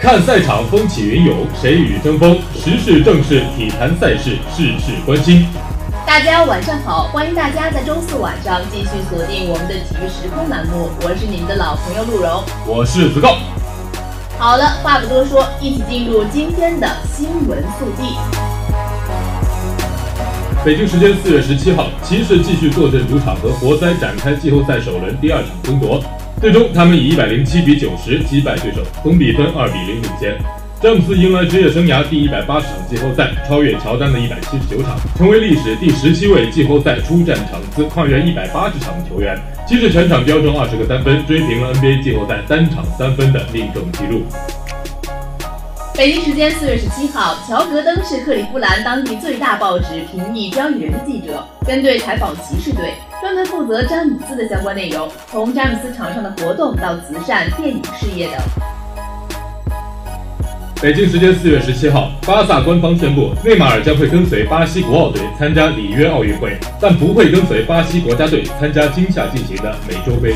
看赛场风起云涌，谁与争锋？时事正事，体坛赛事，事事关心。大家晚上好，欢迎大家在周四晚上继续锁定我们的体育时空栏目，我是你们的老朋友陆荣，我是子告。好了，话不多说，一起进入今天的新闻速递。北京时间四月十七号，骑士继续坐镇主场和活塞展开季后赛首轮第二场争夺。最终，他们以一百零七比九十击败对手，总比分二比零领先。詹姆斯迎来职业生涯第一百八十场季后赛，超越乔丹的一百七十九场，成为历史第十七位季后赛出战场次跨越一百八十场的球员。骑士全场飙中二十个三分，追平了 NBA 季后赛单场三分的命中纪录。北京时间四月十七号，乔格登是克利夫兰当地最大报纸《平易交易人》的记者，跟队采访骑士队，专门负责詹姆斯的相关内容，从詹姆斯场上的活动到慈善、电影事业等。北京时间四月十七号，巴萨官方宣布，内马尔将会跟随巴西国奥队参加里约奥运会，但不会跟随巴西国家队参加今夏进行的美洲杯。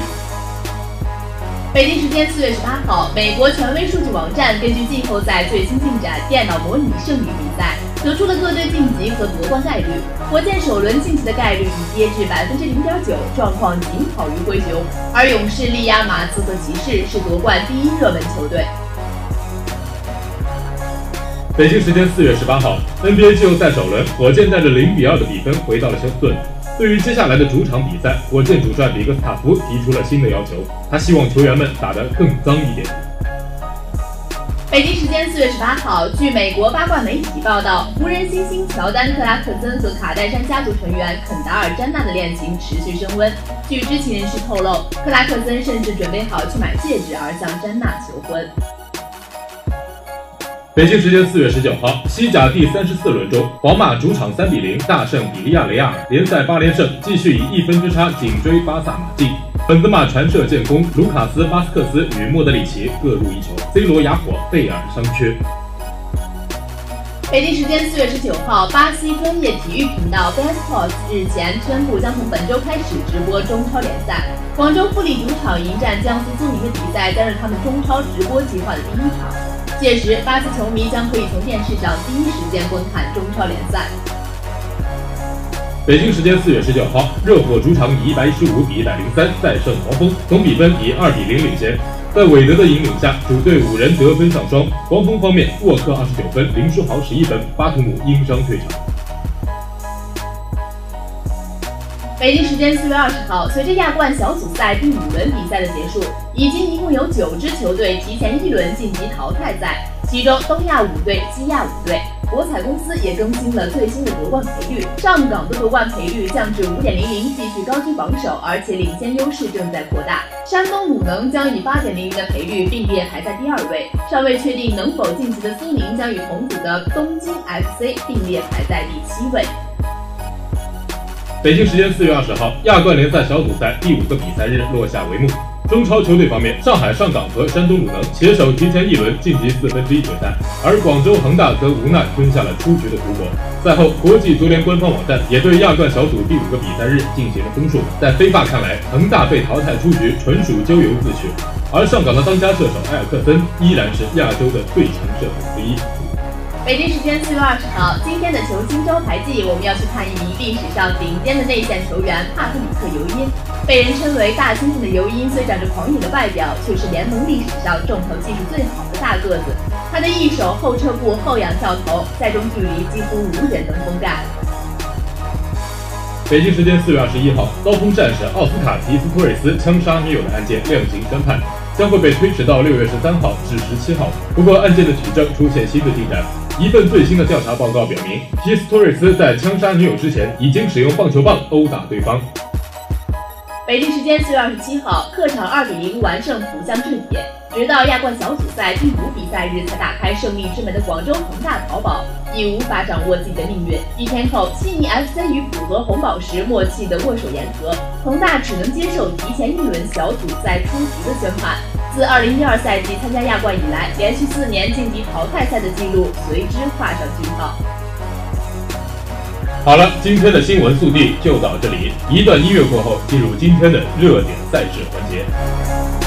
北京时间四月十八号，美国权威数据网站根据季后赛最新进展电脑模拟胜利比赛，得出了各队晋级和夺冠概率。火箭首轮晋级的概率已跌至百分之零点九，状况仅好于灰熊。而勇士力压马刺和骑士，是夺冠第一热门球队。北京时间四月十八号，NBA 季后赛首轮，火箭带着零比二的比分回到了休斯顿。对于接下来的主场比赛，火箭主帅比克斯塔夫提出了新的要求，他希望球员们打得更脏一点。北京时间四月十八号，据美国八卦媒体报道，湖人新星乔丹·克拉克森和卡戴珊家族成员肯达尔·詹娜的恋情持续升温。据知情人士透露，克拉克森甚至准备好去买戒指而向詹娜求婚。北京时间四月十九号，西甲第三十四轮中，皇马主场三比零大胜比利亚雷亚尔，联赛八连胜，继续以一分之差紧追巴萨马竞。本泽马传射建功，卢卡斯·巴斯克斯与莫德里奇各入一球，C 罗哑火，贝尔伤缺。北京时间四月十九号，巴西专业体育频道 b a s p o r t 日前宣布将从本周开始直播中超联赛。广州富力主场迎战江苏苏宁的比赛将是他们中超直播计划的第一场。届时，巴西球迷将可以从电视上第一时间观看中超联赛。北京时间四月十九号，热火主场以一百一十五比一百零三再胜黄蜂，总比分以二比零领先。在韦德的引领下，主队五人得分上双。黄蜂方面，沃克二十九分，林书豪十一分，巴图姆因伤退场。北京时间四月二十号，随着亚冠小组赛第五轮比赛的结束，已经一共有九支球队提前一轮晋级淘汰赛。其中，东亚五队、西亚五队，博彩公司也更新了最新的夺冠赔率，上港的夺冠赔率降至五点零零，继续高居榜首，而且领先优势正在扩大。山东鲁能将以八点零零的赔率并列排在第二位，尚未确定能否晋级的苏宁将与同组的东京 FC 并列排在第七位。北京时间四月二十号，亚冠联赛小组赛第五个比赛日落下帷幕。中超球队方面，上海上港和山东鲁能携手提前一轮晋级四分之一决赛，而广州恒大则无奈吞下了出局的苦果。赛后，国际足联官方网站也对亚冠小组第五个比赛日进行了综述。在非法看来，恒大被淘汰出局纯属咎由自取，而上港的当家射手埃尔克森依然是亚洲的最强射手之一。北京时间四月二十号，今天的球星招牌季，我们要去看一名历史上顶尖的内线球员帕特里克尤因。被人称为大猩猩的尤因，虽长着狂野的外表，却是联盟历史上重投技术最好的大个子。他的一手后撤步、后仰跳投，赛中距离几乎无人能封盖。北京时间四月二十一号，高峰战士奥斯卡·皮斯托瑞斯枪杀女友的案件量刑宣判，将会被推迟到六月十三号至十七号。不过，案件的取证出现新的进展。一份最新的调查报告表明，皮斯托瑞斯在枪杀女友之前，已经使用棒球棒殴打对方。北京时间四月二十七号，客场二比零完胜浦项制铁，直到亚冠小组赛第五比赛日才打开胜利之门的广州恒大淘宝，已无法掌握自己的命运。一天后，悉尼 FC 与浦和红宝石默契的握手言和，恒大只能接受提前一轮小组赛出局的宣判。自二零一二赛季参加亚冠以来，连续四年晋级淘汰赛的记录随之画上句号。好了，今天的新闻速递就到这里。一段音乐过后，进入今天的热点赛事环节。